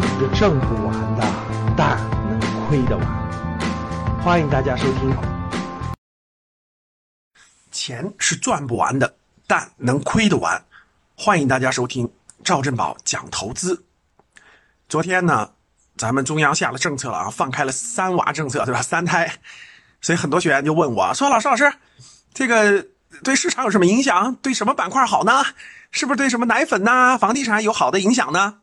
是挣不完的，但能亏得完。欢迎大家收听。钱是赚不完的，但能亏得完。欢迎大家收听赵振宝讲投资。昨天呢，咱们中央下了政策了啊，放开了三娃政策，对吧？三胎，所以很多学员就问我说：“老师，老师，这个对市场有什么影响？对什么板块好呢？是不是对什么奶粉呐、房地产有好的影响呢？”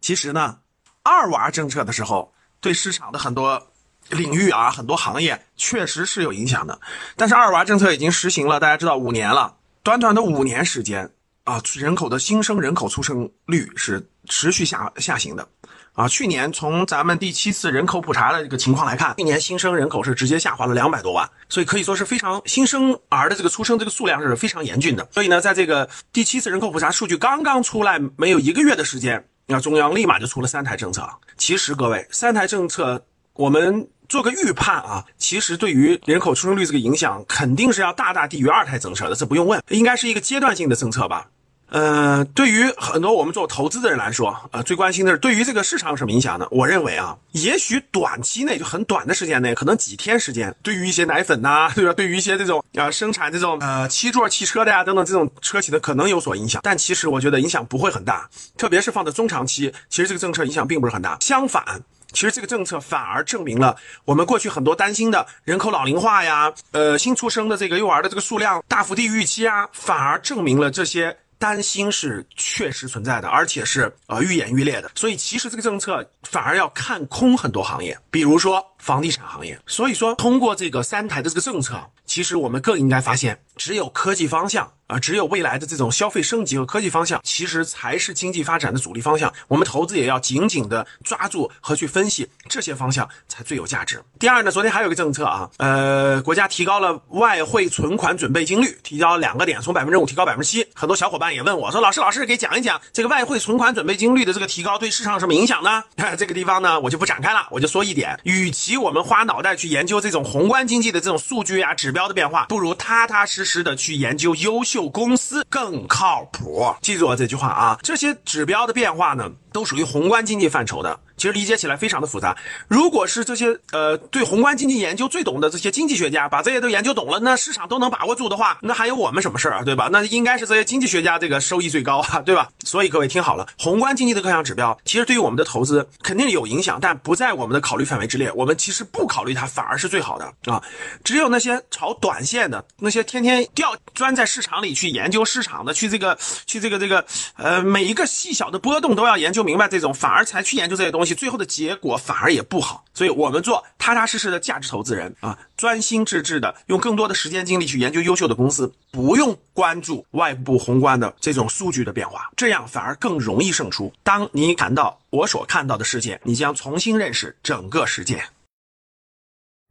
其实呢，二娃政策的时候，对市场的很多领域啊，很多行业确实是有影响的。但是二娃政策已经实行了，大家知道五年了，短短的五年时间啊，人口的新生人口出生率是持续下下行的。啊，去年从咱们第七次人口普查的这个情况来看，去年新生人口是直接下滑了两百多万，所以可以说是非常新生儿的这个出生这个数量是非常严峻的。所以呢，在这个第七次人口普查数据刚刚出来没有一个月的时间。那中央立马就出了三胎政策。其实各位，三胎政策我们做个预判啊，其实对于人口出生率这个影响，肯定是要大大低于二胎政策的，这不用问，应该是一个阶段性的政策吧。呃，对于很多我们做投资的人来说，呃，最关心的是对于这个市场有什么影响呢？我认为啊，也许短期内就很短的时间内，可能几天时间，对于一些奶粉呐，对吧？对于一些这种啊生产这种呃七座汽车的呀等等这种车企的可能有所影响，但其实我觉得影响不会很大，特别是放在中长期，其实这个政策影响并不是很大。相反，其实这个政策反而证明了我们过去很多担心的人口老龄化呀，呃，新出生的这个幼儿的这个数量大幅低于预期啊，反而证明了这些。担心是确实存在的，而且是呃愈演愈烈的，所以其实这个政策反而要看空很多行业，比如说房地产行业。所以说，通过这个三台的这个政策，其实我们更应该发现，只有科技方向。啊，只有未来的这种消费升级和科技方向，其实才是经济发展的主力方向。我们投资也要紧紧的抓住和去分析这些方向，才最有价值。第二呢，昨天还有个政策啊，呃，国家提高了外汇存款准备金率，提高两个点，从百分之五提高百分之七。很多小伙伴也问我说，老师，老师给讲一讲这个外汇存款准备金率的这个提高对市场什么影响呢？这个地方呢，我就不展开了，我就说一点，与其我们花脑袋去研究这种宏观经济的这种数据啊、指标的变化，不如踏踏实实的去研究优秀。公司更靠谱，记住我这句话啊！这些指标的变化呢，都属于宏观经济范畴的。其实理解起来非常的复杂。如果是这些呃对宏观经济研究最懂的这些经济学家把这些都研究懂了，那市场都能把握住的话，那还有我们什么事儿啊？对吧？那应该是这些经济学家这个收益最高啊，对吧？所以各位听好了，宏观经济的各项指标其实对于我们的投资肯定有影响，但不在我们的考虑范围之列。我们其实不考虑它反而是最好的啊。只有那些炒短线的，那些天天掉钻在市场里去研究市场的，去这个去这个这个呃每一个细小的波动都要研究明白这种，反而才去研究这些东西。最后的结果反而也不好，所以我们做踏踏实实的价值投资人啊，专心致志的用更多的时间精力去研究优秀的公司，不用关注外部宏观的这种数据的变化，这样反而更容易胜出。当你看到我所看到的世界，你将重新认识整个世界。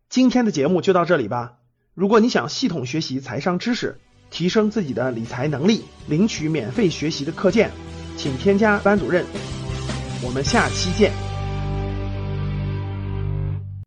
今天的节目就到这里吧。如果你想系统学习财商知识，提升自己的理财能力，领取免费学习的课件，请添加班主任。我们下期见。